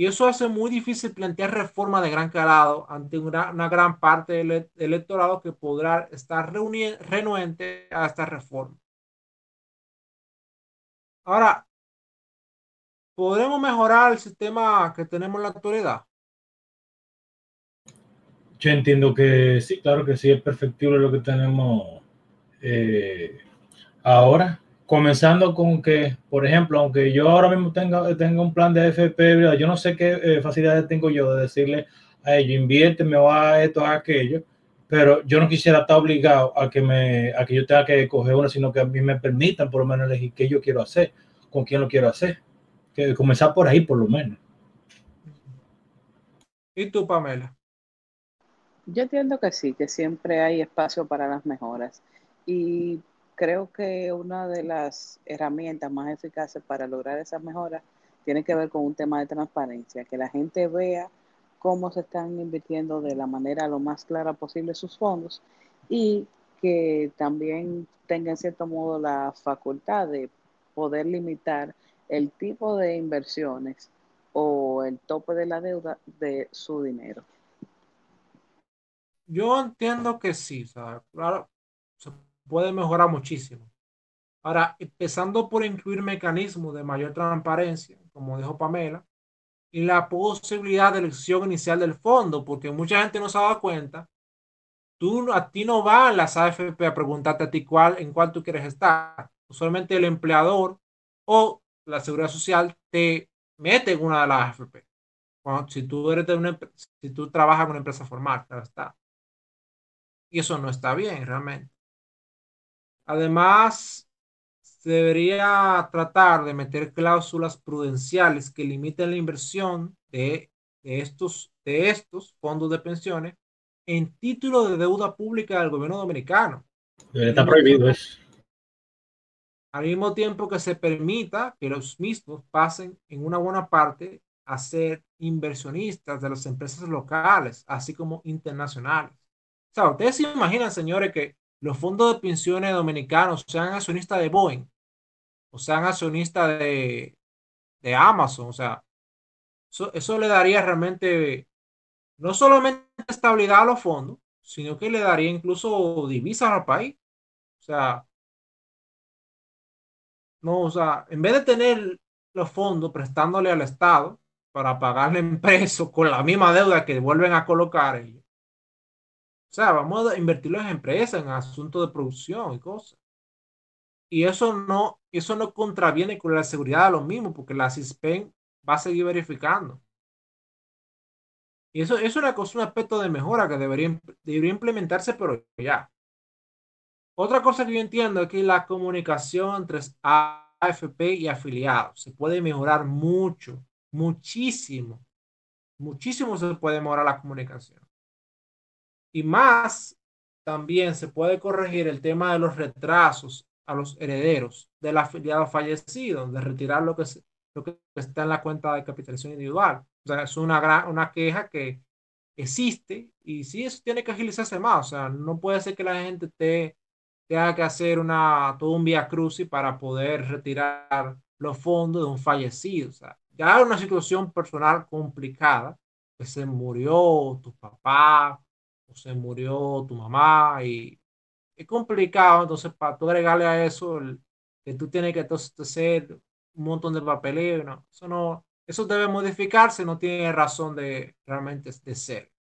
y eso hace muy difícil plantear reforma de gran calado ante una, gran parte del electorado que podrá estar renuente a esta reforma. Ahora, ¿podremos mejorar el sistema que tenemos en la actualidad? Yo entiendo que sí, claro que sí, es perfectible lo que tenemos eh, ahora comenzando con que, por ejemplo, aunque yo ahora mismo tenga, tenga un plan de FP, yo no sé qué eh, facilidades tengo yo de decirle a ellos, inviérteme o a esto, a aquello, pero yo no quisiera estar obligado a que, me, a que yo tenga que coger una, sino que a mí me permitan por lo menos elegir qué yo quiero hacer, con quién lo quiero hacer. Que comenzar por ahí, por lo menos. ¿Y tú, Pamela? Yo entiendo que sí, que siempre hay espacio para las mejoras. Y creo que una de las herramientas más eficaces para lograr esas mejoras tiene que ver con un tema de transparencia, que la gente vea cómo se están invirtiendo de la manera lo más clara posible sus fondos y que también tenga en cierto modo la facultad de poder limitar el tipo de inversiones o el tope de la deuda de su dinero. Yo entiendo que sí, claro, se puede mejorar muchísimo. Ahora, empezando por incluir mecanismos de mayor transparencia, como dijo Pamela, y la posibilidad de elección inicial del fondo, porque mucha gente no se ha dado cuenta. Tú, a ti no van las AFP a preguntarte a ti cuál, en cuál tú quieres estar. Usualmente el empleador o la seguridad social te mete en una de las AFP. si tú eres de una, si tú trabajas en una empresa formal, está. Y eso no está bien realmente. Además, se debería tratar de meter cláusulas prudenciales que limiten la inversión de, estos, de estos fondos de pensiones en título de deuda pública del gobierno dominicano. Está prohibido eso. Al mismo tiempo que se permita que los mismos pasen en una buena parte a ser inversionistas de las empresas locales, así como internacionales. O sea, ustedes se imaginan, señores, que los fondos de pensiones dominicanos sean accionistas de Boeing o sean accionistas de, de Amazon. O sea, eso, eso, le daría realmente no solamente estabilidad a los fondos, sino que le daría incluso divisas al país. O sea, no, o sea, en vez de tener los fondos prestándole al Estado para pagarle en pesos con la misma deuda que vuelven a colocar ellos o sea, vamos a invertirlo en empresas, en asuntos de producción y cosas. Y eso no, eso no contraviene con la seguridad de los mismos, porque la CISPEN va a seguir verificando. Y eso, es una cosa, un aspecto de mejora que debería, debería implementarse, pero ya. Otra cosa que yo entiendo es que la comunicación entre AFP y afiliados se puede mejorar mucho, muchísimo. Muchísimo se puede mejorar la comunicación. Y más, también se puede corregir el tema de los retrasos a los herederos del afiliado fallecido, de retirar lo que, lo que está en la cuenta de capitalización individual. O sea, es una, gran, una queja que existe y sí, eso tiene que agilizarse más. O sea, no puede ser que la gente te, tenga que hacer una, todo un vía crucis para poder retirar los fondos de un fallecido. O sea, ya es una situación personal complicada, que se murió tu papá, se murió tu mamá y es complicado, entonces para tú agregarle a eso que tú tienes que entonces hacer un montón de papeleo, no, eso no, eso debe modificarse, no tiene razón de realmente de ser.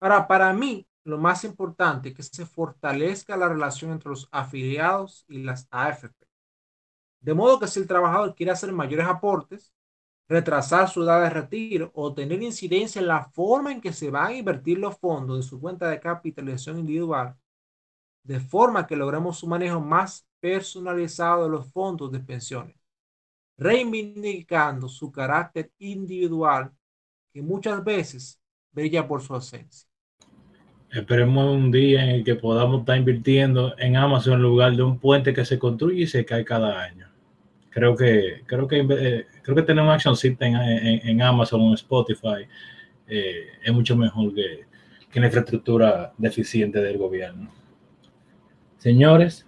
Ahora, para mí, lo más importante que se fortalezca la relación entre los afiliados y las AFP. De modo que si el trabajador quiere hacer mayores aportes, retrasar su edad de retiro o tener incidencia en la forma en que se van a invertir los fondos de su cuenta de capitalización individual, de forma que logremos un manejo más personalizado de los fondos de pensiones, reivindicando su carácter individual que muchas veces brilla por su ausencia. Esperemos un día en el que podamos estar invirtiendo en Amazon en lugar de un puente que se construye y se cae cada año creo que creo que eh, creo que tener un action system en, Amazon o en Spotify eh, es mucho mejor que, que la infraestructura deficiente del gobierno. Señores,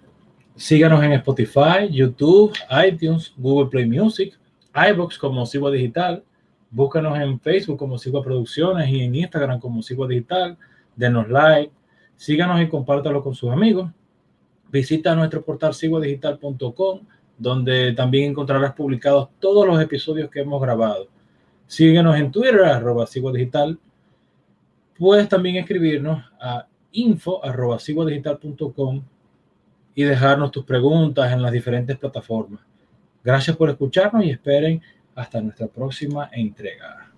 síganos en Spotify, YouTube, iTunes, Google Play Music, iBox como Sigua Digital. Búscanos en Facebook como Sigua Producciones y en Instagram como Sigua Digital. Denos like, síganos y compártalo con sus amigos. Visita nuestro portal siguadigital.com donde también encontrarás publicados todos los episodios que hemos grabado. Síguenos en Twitter, arroba. Puedes también escribirnos a info arroba y dejarnos tus preguntas en las diferentes plataformas. Gracias por escucharnos y esperen hasta nuestra próxima entrega.